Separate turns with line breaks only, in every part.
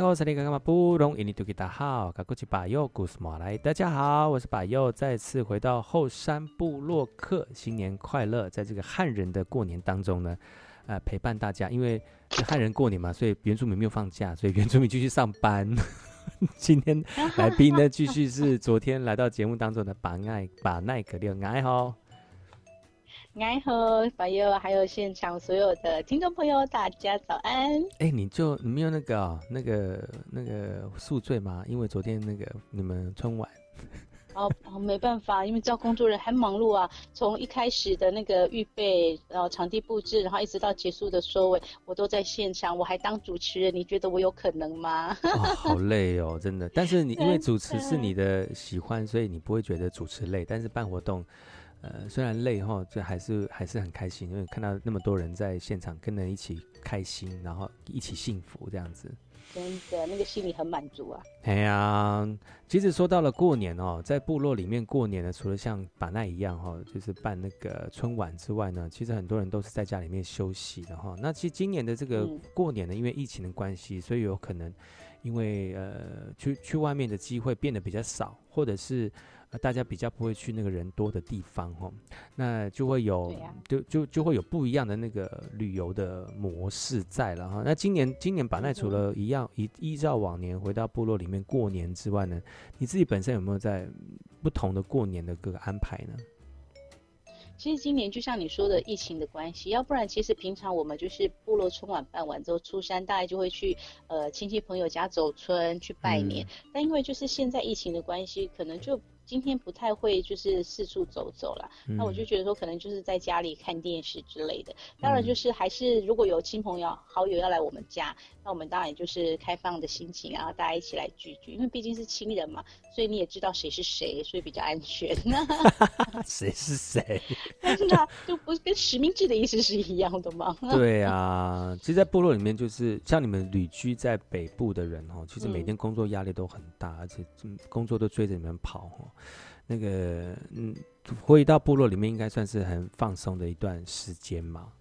客。大家好，我是把右，再次回到后山部落客，新年快乐！在这个汉人的过年当中呢，呃，陪伴大家，因为是汉人过年嘛，所以原住民没有放假，所以原住民继续上班。今天来宾呢，继续是昨天来到节目当中的把爱把奈格六爱好。
爱好朋友，还有现场所有的听众朋友，大家早安。
哎、欸，你就你没有那个、哦、那个那个宿醉吗？因为昨天那个你们春晚。
哦哦，没办法，因为招工作人员很忙碌啊。从一开始的那个预备，然后场地布置，然后一直到结束的收尾，我都在现场，我还当主持人。你觉得我有可能吗？
哦、好累哦，真的。但是你因为主持是你的喜欢，所以你不会觉得主持累。但是办活动。呃，虽然累哈，这还是还是很开心，因为看到那么多人在现场跟人一起开心，然后一起幸福这样子，
真的那个心里很满足啊。
哎呀，其实说到了过年哦，在部落里面过年呢，除了像把奈一样哈，就是办那个春晚之外呢，其实很多人都是在家里面休息的哈。那其实今年的这个过年呢，因为疫情的关系，所以有可能因为呃去去外面的机会变得比较少，或者是。大家比较不会去那个人多的地方哦，那就会有，啊、就就就会有不一样的那个旅游的模式在了哈。那今年今年把奈除了一样依依照往年回到部落里面过年之外呢，你自己本身有没有在不同的过年的各个安排呢？
其实今年就像你说的疫情的关系，要不然其实平常我们就是部落春晚办完之后，初三大概就会去呃亲戚朋友家走村去拜年，嗯、但因为就是现在疫情的关系，可能就。今天不太会就是四处走走了，嗯、那我就觉得说可能就是在家里看电视之类的。当然就是还是如果有亲朋友好友要来我们家，那我们当然也就是开放的心情，然后大家一起来聚聚，因为毕竟是亲人嘛，所以你也知道谁是谁，所以比较安全。
谁是谁？
但是呢，就不是跟实名制的意思是一样的吗？
对啊，其实，在部落里面，就是像你们旅居在北部的人哦，其实每天工作压力都很大，嗯、而且工作都追着你们跑哦。那个，嗯，回到部落里面，应该算是很放松的一段时间嘛。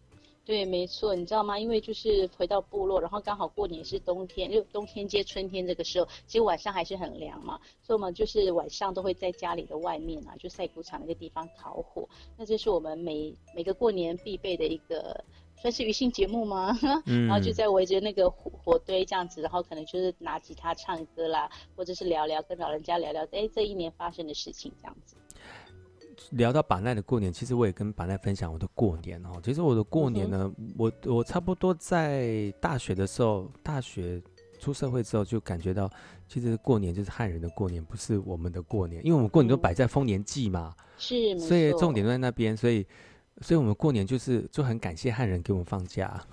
对，没错，你知道吗？因为就是回到部落，然后刚好过年是冬天，就冬天接春天这个时候，其实晚上还是很凉嘛，所以我们就是晚上都会在家里的外面啊，就晒谷场那个地方烤火。那这是我们每每个过年必备的一个。算是余兴节目吗？嗯、然后就在围着那个火火堆这样子，然后可能就是拿吉他唱歌啦，或者是聊聊跟老人家聊聊，哎，这一年发生的事情这样子。
聊到板奈的过年，其实我也跟板奈分享我的过年哦。其实我的过年呢，嗯、我我差不多在大学的时候，大学出社会之后就感觉到，其实过年就是汉人的过年，不是我们的过年，因为我们过年都摆在丰年祭嘛，
嗯、是，
所以重点都在那边，所以。所以，我们过年就是就很感谢汉人给我们放假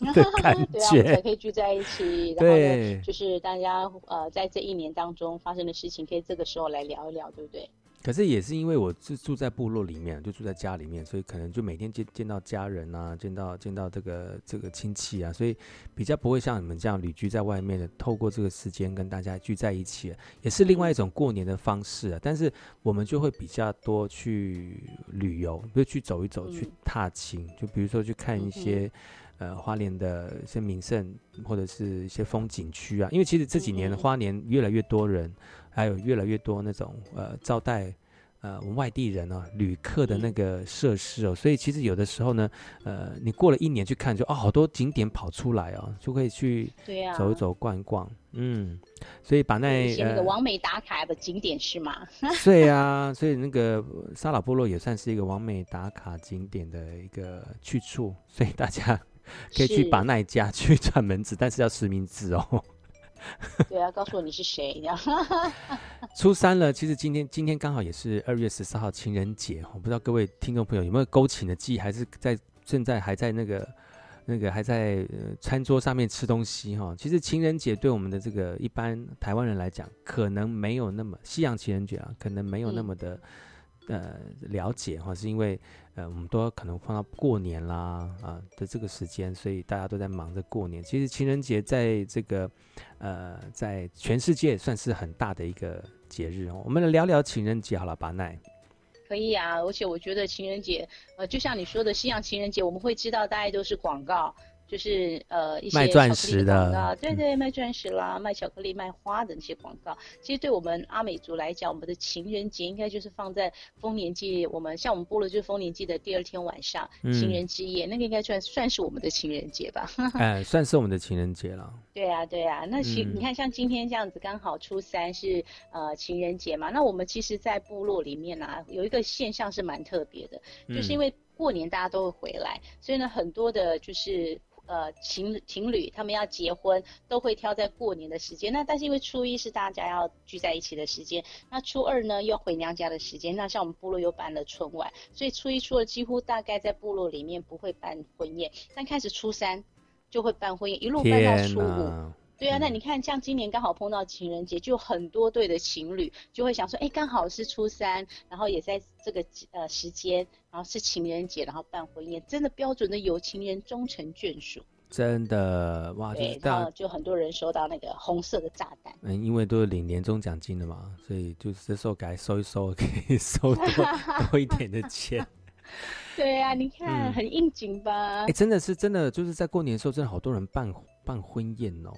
的感觉，
对啊，我们才可以聚在一起。然后呢，就是大家呃，在这一年当中发生的事情，可以这个时候来聊一聊，对不对？
可是也是因为我是住在部落里面，就住在家里面，所以可能就每天见见到家人啊，见到见到这个这个亲戚啊，所以比较不会像你们这样旅居在外面的，透过这个时间跟大家聚在一起，也是另外一种过年的方式啊。但是我们就会比较多去旅游，就去走一走，去踏青，就比如说去看一些呃花莲的一些名胜或者是一些风景区啊，因为其实这几年花莲越来越多人。还有越来越多那种呃招待呃我们外地人啊旅客的那个设施哦，所以其实有的时候呢，呃你过了一年去看就，就哦好多景点跑出来哦，就可以去走一走逛一逛，嗯，所以把那
那个完美打卡的景点是吗？
对啊，所以那个沙老部落也算是一个完美打卡景点的一个去处，所以大家 可以去把那一家去 串门子，但是要实名制哦。
对啊，告诉我你是谁？
初三了，其实今天今天刚好也是二月十四号情人节，我不知道各位听众朋友有没有勾情的记忆，还是在正在还在那个那个还在餐桌上面吃东西哈。其实情人节对我们的这个一般台湾人来讲，可能没有那么西洋情人节啊，可能没有那么的呃了解哈，是因为呃我们都可能放到过年啦啊、的这个时间，所以大家都在忙着过年。其实情人节在这个呃在全世界算是很大的一个节日哦。我们来聊聊情人节好了，巴奈。
可以啊，而且我觉得情人节呃就像你说的西洋情人节，我们会知道大概都是广告。就是呃一些
卖钻石的广告，
对对，卖钻石啦，卖巧克力、卖花的那些广告。其实对我们阿美族来讲，我们的情人节应该就是放在丰年祭。我们像我们部落就是丰年祭的第二天晚上，嗯、情人之夜，那个应该算算是我们的情人节吧？
哎，算是我们的情人节了。
对啊，对啊。那其、嗯、你看，像今天这样子，刚好初三是呃情人节嘛。那我们其实，在部落里面啊，有一个现象是蛮特别的，就是因为过年大家都会回来，所以呢，很多的就是。呃，情情侣他们要结婚，都会挑在过年的时间。那但是因为初一是大家要聚在一起的时间，那初二呢又回娘家的时间。那像我们部落又办了春晚，所以初一、初二几乎大概在部落里面不会办婚宴，但开始初三就会办婚宴，一路办到初五。对啊，那你看，像今年刚好碰到情人节，就很多对的情侣就会想说，哎，刚好是初三，然后也在这个呃时间，然后是情人节，然后办婚宴，真的标准的有情人终成眷属。真的
哇，
对，然后就很多人收到那个红色的炸弹。
嗯，因为都是领年终奖金的嘛，所以就是这时候该收一收，可以收多多一点的钱。
对啊，你看、嗯、很应景吧？
哎，真的是真的，就是在过年的时候，真的好多人办办婚宴哦。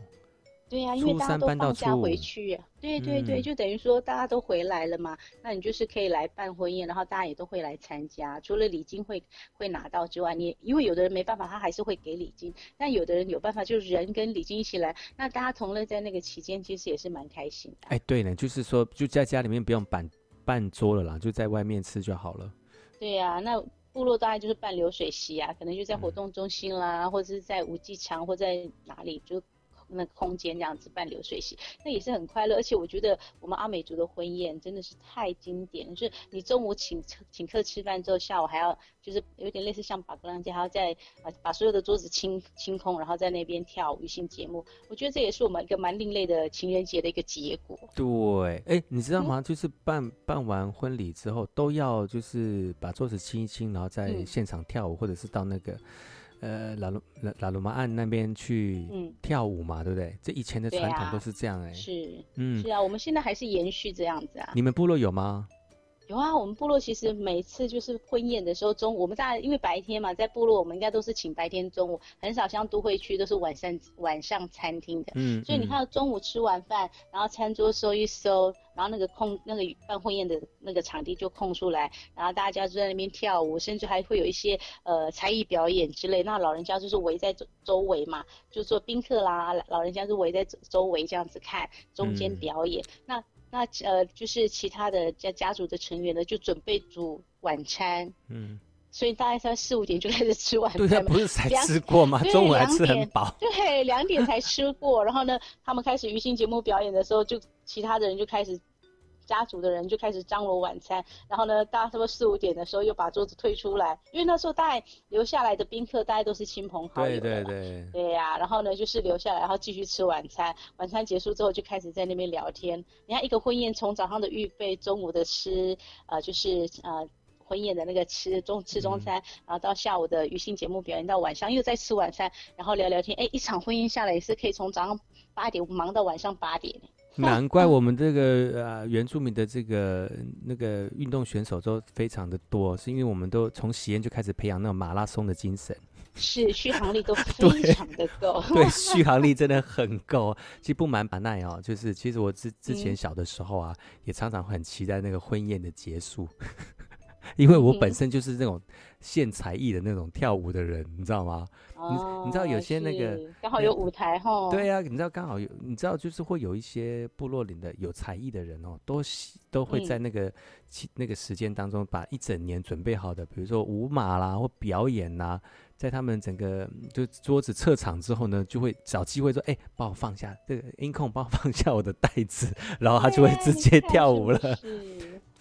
对呀、啊，因为大家都放假回去、啊，对对对，嗯、就等于说大家都回来了嘛，那你就是可以来办婚宴，然后大家也都会来参加。除了礼金会会拿到之外，你因为有的人没办法，他还是会给礼金，但有的人有办法，就是人跟礼金一起来，那大家同乐在那个期间，其实也是蛮开心的。
哎，对呢，就是说就在家里面不用办办桌了啦，就在外面吃就好了。
对呀、啊，那部落大概就是办流水席啊，可能就在活动中心啦，嗯、或者是在五季场或在哪里就。那个空间这样子办流水席，那也是很快乐。而且我觉得我们阿美族的婚宴真的是太经典，就是你中午请请客吃饭之后，下午还要就是有点类似像巴格浪街，还要再把把所有的桌子清清空，然后在那边跳舞性节目。我觉得这也是我们一个蛮另类的情人节的一个结果。
对，哎，你知道吗？嗯、就是办办完婚礼之后，都要就是把桌子清一清，然后在现场跳舞，嗯、或者是到那个。呃，拉鲁拉拉鲁马岸那边去跳舞嘛，嗯、对不对？这以前的传统都是这样哎、欸啊。是，嗯，是啊，我们现在还是延续这样子啊。你们部落有吗？
有啊，我们部落其实每次就是婚宴的时候，中午我们大家因为白天嘛，在部落我们应该都是请白天中午，很少像都会区都是晚上晚上餐厅的。嗯，所以你看到中午吃完饭，然后餐桌收一收，然后那个空那个办婚宴的那个场地就空出来，然后大家就在那边跳舞，甚至还会有一些呃才艺表演之类。那老人家就是围在周周围嘛，就做宾客啦，老人家就围在周围这样子看中间表演。嗯、那那呃，就是其他的家家族的成员呢，就准备煮晚餐。嗯，所以大概在四五点就开始吃晚餐。
对，不是才吃过吗？中午还吃很饱。
对，两点才吃过，然后呢，他们开始余兴节目表演的时候，就其他的人就开始。家族的人就开始张罗晚餐，然后呢，大家差不多四五点的时候又把桌子退出来，因为那时候大概留下来的宾客大概都是亲朋好友。对对对。对呀、啊，然后呢就是留下来，然后继续吃晚餐。晚餐结束之后就开始在那边聊天。你看一个婚宴从早上的预备，中午的吃，呃，就是呃婚宴的那个吃中吃中餐，嗯、然后到下午的余兴节目表演，到晚上又在吃晚餐，然后聊聊天。哎，一场婚宴下来也是可以从早上八点忙到晚上八点。
难怪我们这个呃原住民的这个那个运动选手都非常的多，是因为我们都从喜宴就开始培养那种马拉松的精神，
是续航力都 非常的够，
对，对，续航力真的很够。其实不瞒板奈哦，就是其实我之之前小的时候啊，嗯、也常常很期待那个婚宴的结束。因为我本身就是那种献才艺的那种跳舞的人，你知道吗？哦、你你知道有些那个
刚好有舞台哈。
对呀、啊，你知道刚好有，你知道就是会有一些部落里的有才艺的人哦，都都会在那个、嗯、那个时间当中把一整年准备好的，比如说舞马啦或表演呐，在他们整个就桌子撤场之后呢，就会找机会说：“哎，帮我放下这个音控，帮我放下我的袋子。”然后他就会直接跳舞了。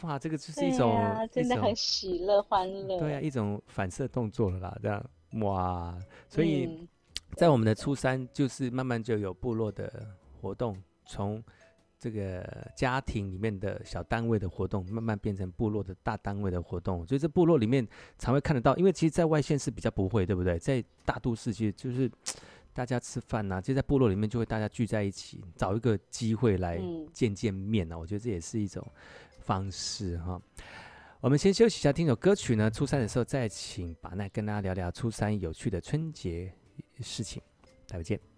哇，这个就是一种，
啊、真的很喜乐欢乐。
对啊，一种反射动作了啦，这样哇，所以在我们的初三，就是慢慢就有部落的活动，从
这个家庭里面的小单位的活动，慢慢变成部落的大单位的活动。所以这部落里面常会看得到，因为其实，在外县是比较不会，对不对？在大都市其实就是 大家吃饭呐、啊，就在部落里面就会大家聚在一起，找一个机会来见见面呢、啊。我觉得这也是一种方式哈。我们先休息一下，听首歌曲呢。初三的时候再请把奈跟大家聊聊初三有趣的春节事情。待会见。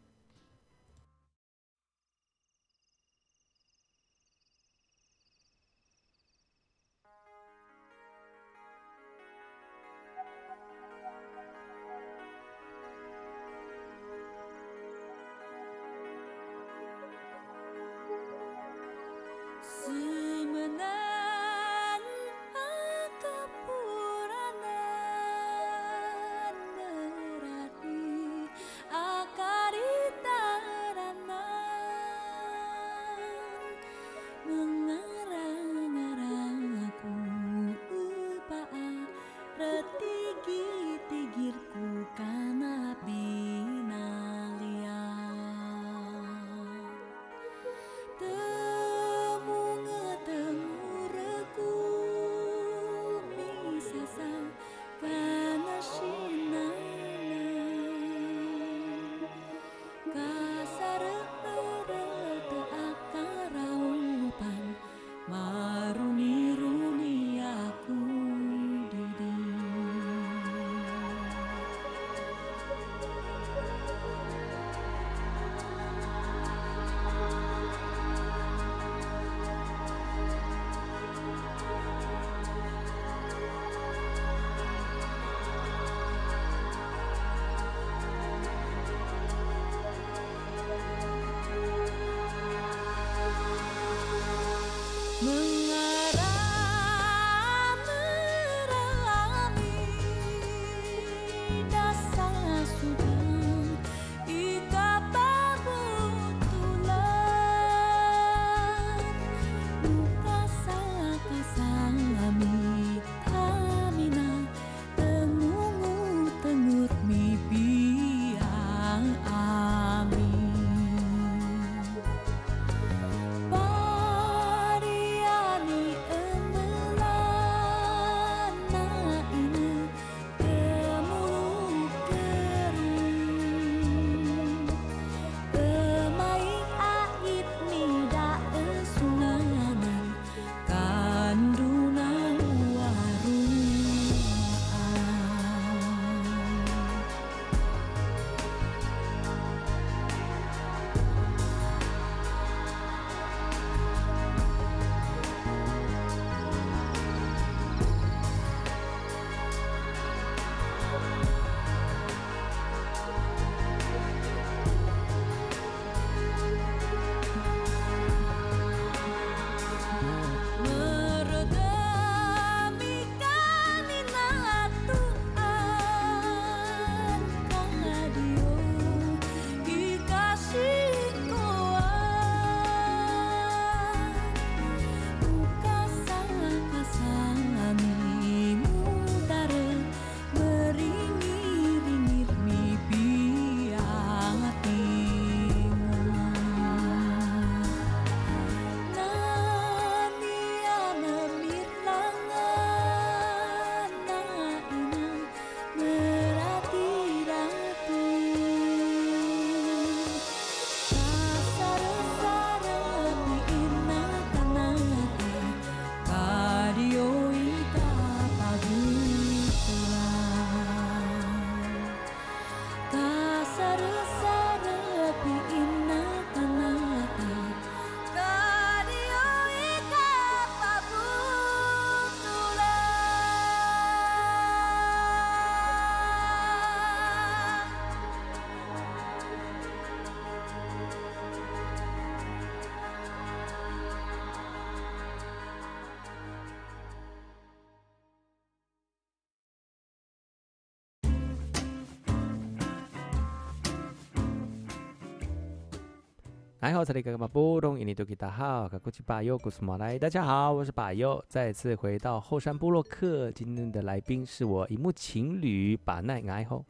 来好，这里干嘛不懂？印尼多吉大好，卡古奇巴尤古斯马来，大家好，我是巴尤，再次回到后山部落客。今天的来宾是我荧幕情侣把奈爱后。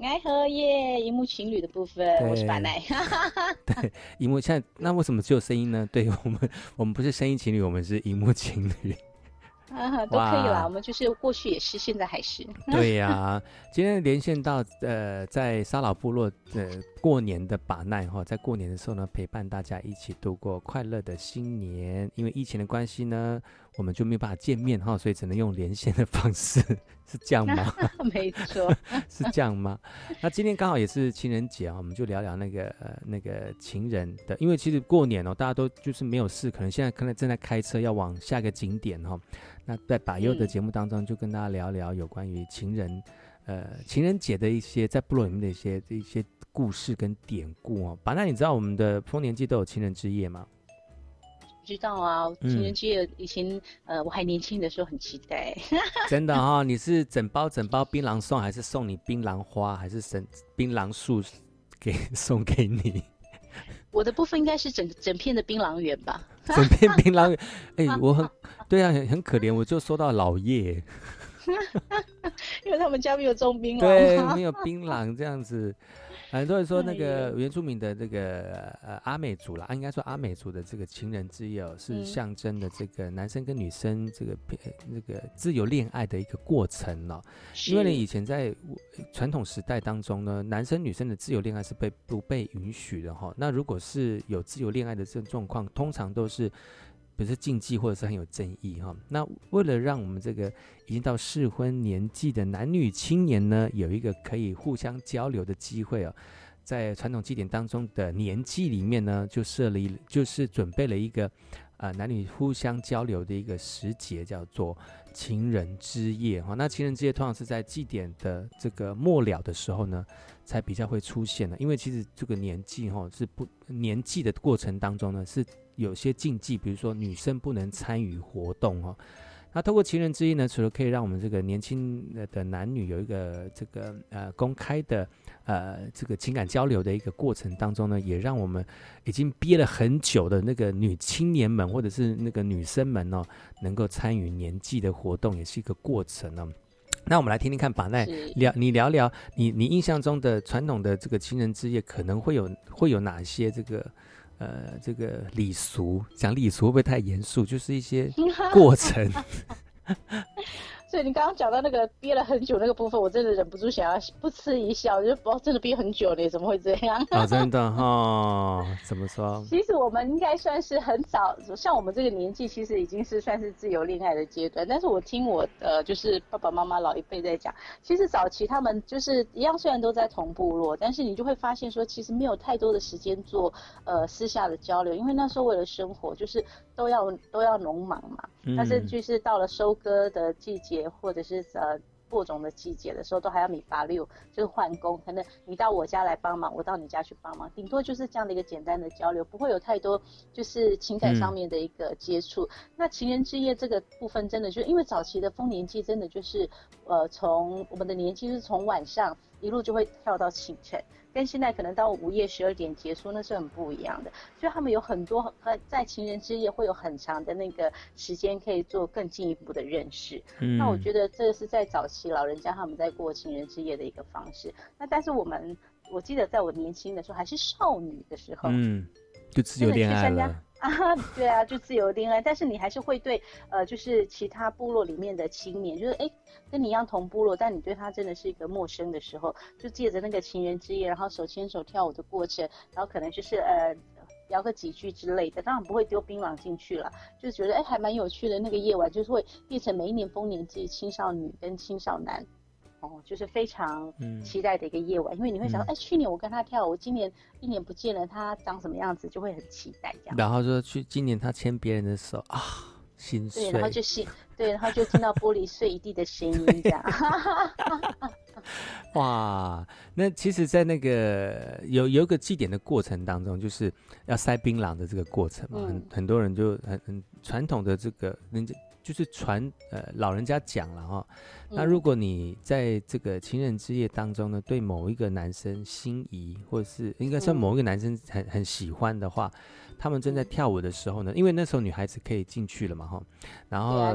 爱喝耶，荧幕情侣的部分，我是巴奈。
对，荧幕现在那为什么只有声音呢？对我们，我们不是声音情侣，我们是荧幕情侣。
啊，都可以啦，我们就是过去也是，现在还是。
对呀、啊，今天连线到呃，在沙老部落的过年的把奈哈，在过年的时候呢，陪伴大家一起度过快乐的新年。因为疫情的关系呢，我们就没有办法见面哈，所以只能用连线的方式，是这样吗？
没错，
是这样吗？那今天刚好也是情人节啊，我们就聊聊那个呃那个情人的，因为其实过年哦，大家都就是没有事，可能现在可能正在开车要往下一个景点哈。那在把优的节目当中，就跟大家聊聊有关于情人，嗯、呃，情人节的一些在部落里面的一些一些故事跟典故哦。把那，你知道我们的丰年祭都有情人之夜吗？
知道啊，情人节以前、嗯、呃我还年轻的时候很期待。
真的哈、哦，你是整包整包槟榔送，还是送你槟榔花，还是整槟榔树给 送给你？
我的部分应该是整整片的槟榔园吧。
整片槟榔园，哎、欸，我很。对啊，很很可怜，我就收到老叶，
因为他们家没有种槟榔，
对，没有槟榔这样子。很多人说那个原住民的这个呃阿美族啦，应该说阿美族的这个情人之夜哦，是象征的这个男生跟女生这个那个自由恋爱的一个过程哦。因为呢，以前在传统时代当中呢，男生女生的自由恋爱是被不被允许的哈。那如果是有自由恋爱的这种状况，通常都是。不是禁忌，或者是很有争议哈。那为了让我们这个已经到适婚年纪的男女青年呢，有一个可以互相交流的机会哦，在传统祭典当中的年纪里面呢，就设立，就是准备了一个啊、呃、男女互相交流的一个时节，叫做情人之夜哈。那情人之夜通常是在祭典的这个末了的时候呢，才比较会出现的，因为其实这个年纪哈是不年纪的过程当中呢是。有些禁忌，比如说女生不能参与活动哦。那透过情人之夜呢，除了可以让我们这个年轻的男女有一个这个呃公开的呃这个情感交流的一个过程当中呢，也让我们已经憋了很久的那个女青年们或者是那个女生们哦，能够参与年纪的活动，也是一个过程呢。那我们来听听看，把奈聊你聊聊你你印象中的传统的这个情人之夜可能会有会有哪些这个。呃，这个礼俗讲礼俗会不会太严肃？就是一些 过程。
所以你刚刚讲到那个憋了很久那个部分，我真的忍不住想要不嗤一笑，就不真的憋很久了，怎么会这样？
啊、哦，真的哈、哦？怎么说？
其实我们应该算是很早，像我们这个年纪，其实已经是算是自由恋爱的阶段。但是我听我的就是爸爸妈妈老一辈在讲，其实早期他们就是一样，虽然都在同部落，但是你就会发现说，其实没有太多的时间做呃私下的交流，因为那时候为了生活，就是都要都要农忙嘛。但是就是到了收割的季节。或者是呃播种的季节的时候，都还要米八六，就是换工，可能你到我家来帮忙，我到你家去帮忙，顶多就是这样的一个简单的交流，不会有太多就是情感上面的一个接触。嗯、那情人之夜这个部分，真的就因为早期的丰年祭，真的就是呃从我们的年纪是从晚上一路就会跳到清晨。跟现在可能到午夜十二点结束，那是很不一样的。所以他们有很多很在情人之夜会有很长的那个时间可以做更进一步的认识。嗯，那我觉得这是在早期老人家他们在过情人之夜的一个方式。那但是我们，我记得在我年轻的时候还是少女的时候，
嗯，就自由恋爱了。
啊，对啊，就自由恋爱，但是你还是会对，呃，就是其他部落里面的青年，就是哎，跟你一样同部落，但你对他真的是一个陌生的时候，就借着那个情人之夜，然后手牵手跳舞的过程，然后可能就是呃聊个几句之类的，当然不会丢槟榔进去了，就觉得哎还蛮有趣的那个夜晚，就是会变成每一年丰年祭青少女跟青少男。哦，就是非常期待的一个夜晚，嗯、因为你会想说，哎、嗯欸，去年我跟他跳舞，今年一年不见了，他长什么样子，就会很期待这样。
然后说去今年他牵别人的手啊，心碎。
对，然后就心，对，然后就听到玻璃碎一地的声音这样。
哇，那其实，在那个有有一个祭典的过程当中，就是要塞槟榔的这个过程嘛，嗯、很很多人就很很传统的这个人家。就是传呃老人家讲了哈，那如果你在这个情人之夜当中呢，对某一个男生心仪，或者是应该说某一个男生很很喜欢的话，他们正在跳舞的时候呢，因为那时候女孩子可以进去了嘛哈，然后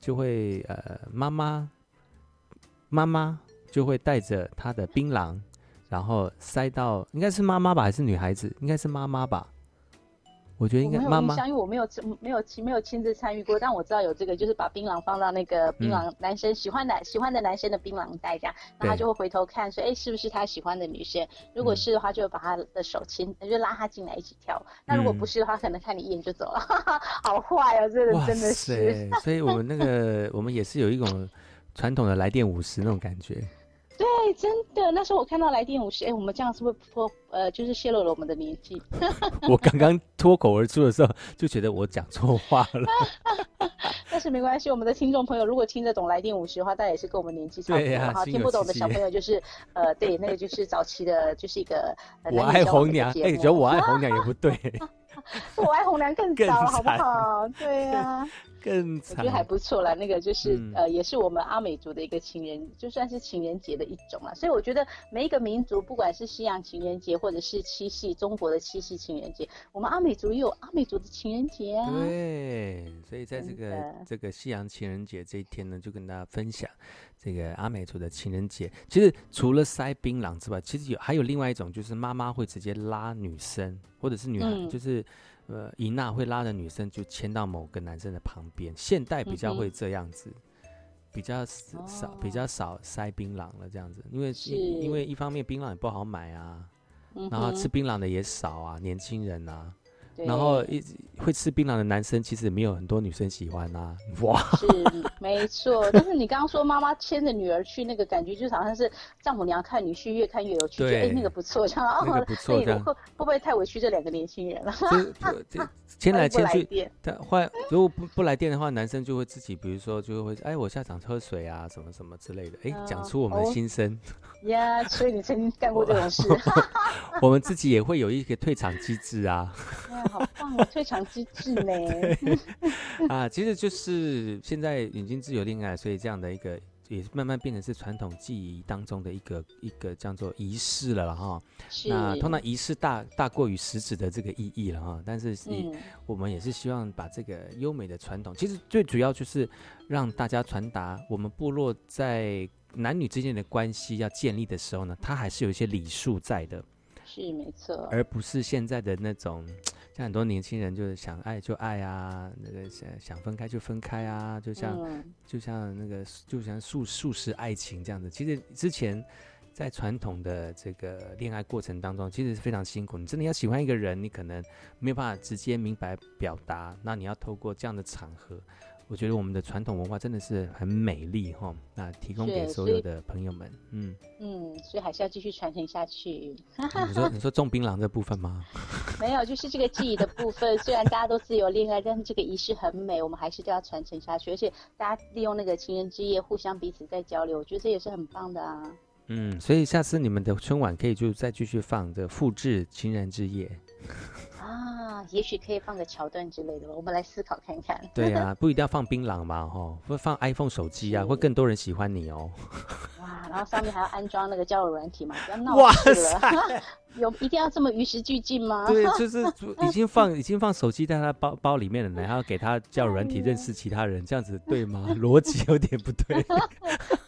就会呃妈妈妈妈就会带着她的槟榔，然后塞到应该是妈妈吧，还是女孩子？应该是妈妈吧。我觉得应该妈妈，
因为我没有没有亲没有亲自参与过，但我知道有这个，就是把槟榔放到那个槟榔男生、嗯、喜欢男喜欢的男生的槟榔袋这样，然后他就会回头看说，哎，是不是他喜欢的女生？如果是的话，就把他的手牵，就拉他进来一起跳。那如果不是的话，可能看你一眼就走了，哈哈，好坏哦，这个真的是。
所以我们那个我们也是有一种传统的来电五十那种感觉。
对，真的，那时候我看到来电五十，哎，我们这样是不是脱呃，就是泄露了我们的年纪？
我刚刚脱口而出的时候，就觉得我讲错话了。
但是没关系，我们的听众朋友如果听得懂来电五十的话，大家也是跟我们年纪差不多。哈、啊，听不懂的小朋友就是呃，对，那个就是早期的，就是一个。
我爱红娘，哎，觉得我爱红娘也不对。
我爱红娘更早，好不好？对呀、啊。
更
我觉得还不错啦，那个就是、嗯、呃，也是我们阿美族的一个情人，就算是情人节的一种啦。所以我觉得每一个民族，不管是西洋情人节，或者是七夕中国的七夕情人节，我们阿美族也有阿美族的情人节啊。
对，所以在这个这个西洋情人节这一天呢，就跟大家分享这个阿美族的情人节。其实除了塞槟榔之外，其实有还有另外一种，就是妈妈会直接拉女生，或者是女孩，嗯、就是。呃，一娜会拉着女生就牵到某个男生的旁边，现代比较会这样子，嗯、比较少、哦、比较少塞槟榔了这样子，因为因为一方面槟榔也不好买啊，嗯、然后吃槟榔的也少啊，年轻人啊。然后一直会吃槟榔的男生，其实没有很多女生喜欢啊。哇，
是没错。但是你刚刚说妈妈牵着女儿去，那个感觉就好像是丈母娘看女婿，越看越有趣。对，哎，那个不错，这样
那个不错，这样
会会不会太委屈这两个年轻人了？
牵来牵去，但换如果不不来电的话，男生就会自己，比如说就会哎，我下场喝水啊，什么什么之类的，哎，讲出我们的心声。
呀，所以你曾经干过这种事。
我们自己也会有一个退场机制啊。
好棒哦，退场机制呢？
啊，其实就是现在已经自由恋爱，所以这样的一个也慢慢变成是传统记忆当中的一个一个叫做仪式了哈。那通常仪式大大过于实质的这个意义了哈。但是嗯我们也是希望把这个优美的传统，其实最主要就是让大家传达我们部落在男女之间的关系要建立的时候呢，它还是有一些礼数在的。
是没错，
而不是现在的那种。像很多年轻人就是想爱就爱啊，那个想想分开就分开啊，就像、嗯、就像那个就像速速食爱情这样子。其实之前在传统的这个恋爱过程当中，其实是非常辛苦。你真的要喜欢一个人，你可能没有办法直接明白表达，那你要透过这样的场合。我觉得我们的传统文化真的是很美丽哈，那提供给所有的朋友们，嗯
嗯，所以还是要继续传承下去。
你说你说种槟榔这部分吗？
没有，就是这个记忆的部分。虽然大家都自由恋爱，但是这个仪式很美，我们还是都要传承下去。而且大家利用那个情人之夜互相彼此在交流，我觉得这也是很棒的啊。
嗯，所以下次你们的春晚可以就再继续放这复制情人之夜。
啊，也许可以放个桥段之类的吧，我们来思考看看。
对啊，不一定要放槟榔嘛，哈，会放 iPhone 手机啊，会更多人喜欢你哦。
哇，然后上面还要安装那个交友软体嘛，不要闹死了。塞 有一定要这么与时俱进吗？
对，就是已经放已经放手机在他包包里面了，然后给他交友软体认识其他人，这样子对吗？逻辑有点不对。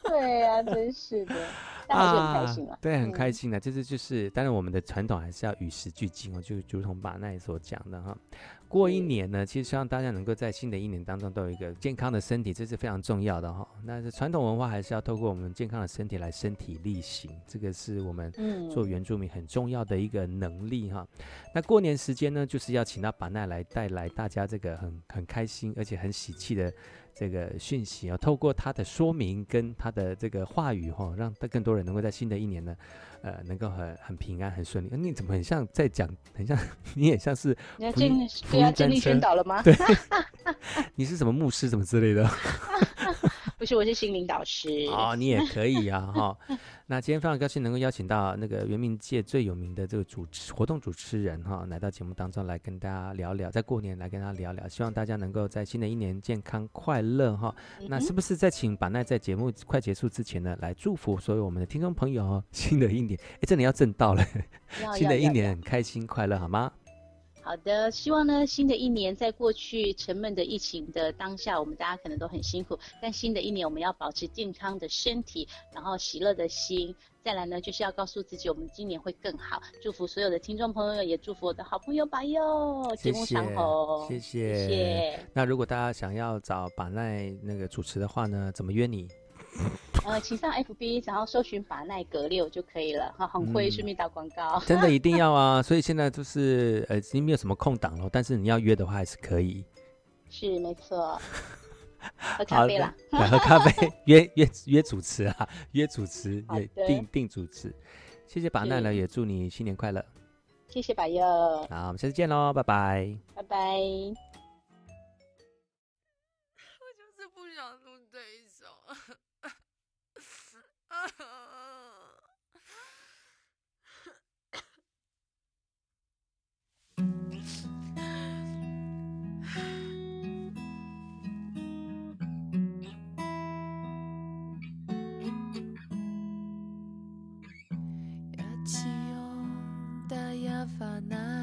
对呀、啊，真是的。啊，很开心
对，很开心的，这、嗯、是就是，当然我们的传统还是要与时俱进哦，就如同把奈所讲的哈。过一年呢，其实希望大家能够在新的一年当中都有一个健康的身体，这是非常重要的哈。那是传统文化还是要透过我们健康的身体来身体力行，这个是我们做原住民很重要的一个能力哈。嗯、那过年时间呢，就是要请到把奈来带来大家这个很很开心而且很喜气的。这个讯息啊，透过他的说明跟他的这个话语哈，让更多人能够在新的一年呢，呃，能够很很平安、很顺利。你怎么很像在讲，很像 你也像是
你要建对要建立宣导了吗？
对，你是什么牧师什么之类的？
不是，我是心灵导师。
哦，你也可以啊，哈。那今天非常高兴能够邀请到那个圆明界最有名的这个主持活动主持人哈，来到节目当中来跟大家聊聊，在过年来跟大家聊聊，希望大家能够在新的一年健康快乐哈。那是不是在请板奈在节目快结束之前呢，来祝福所有我们的听众朋友，新的一年，哎，这里要正到了，新的一年很开心快乐，好吗？
好的，希望呢，新的一年在过去沉闷的疫情的当下，我们大家可能都很辛苦，但新的一年我们要保持健康的身体，然后喜乐的心。再来呢，就是要告诉自己，我们今年会更好。祝福所有的听众朋友，也祝福我的好朋友巴佑，节目长红，
谢谢。谢谢。那如果大家想要找巴奈那个主持的话呢，怎么约你？
呃，请上 FB，然后搜寻法奈格六就可以了。哈，很会顺便打广告。
真的一定要啊！所以现在就是呃，已经没有什么空档了，但是你要约的话还是可以。
是，没错。喝咖啡啦，
喝咖啡，约约约主持啊，约主持，也定定主持。谢谢把奈了，也祝你新年快乐。
谢谢巴佑。
好，我们下次见喽，拜拜。
拜拜。ない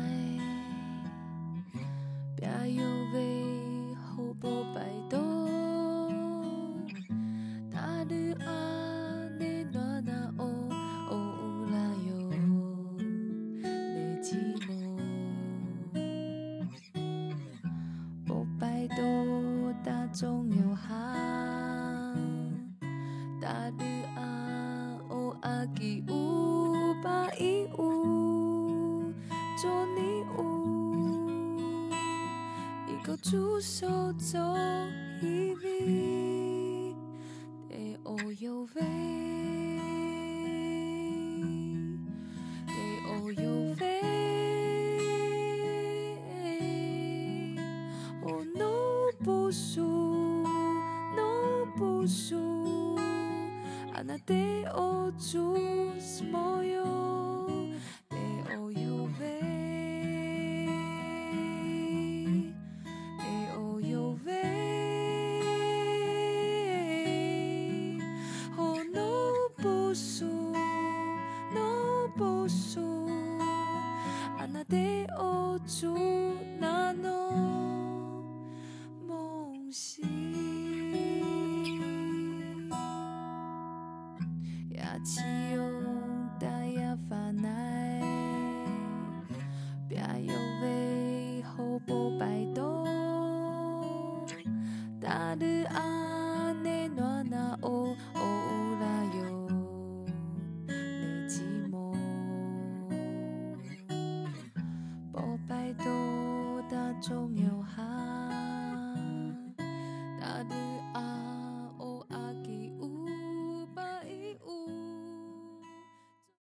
手走一里，地乌又飞，地乌又飞，我努不输，努不输，阿那地乌猪。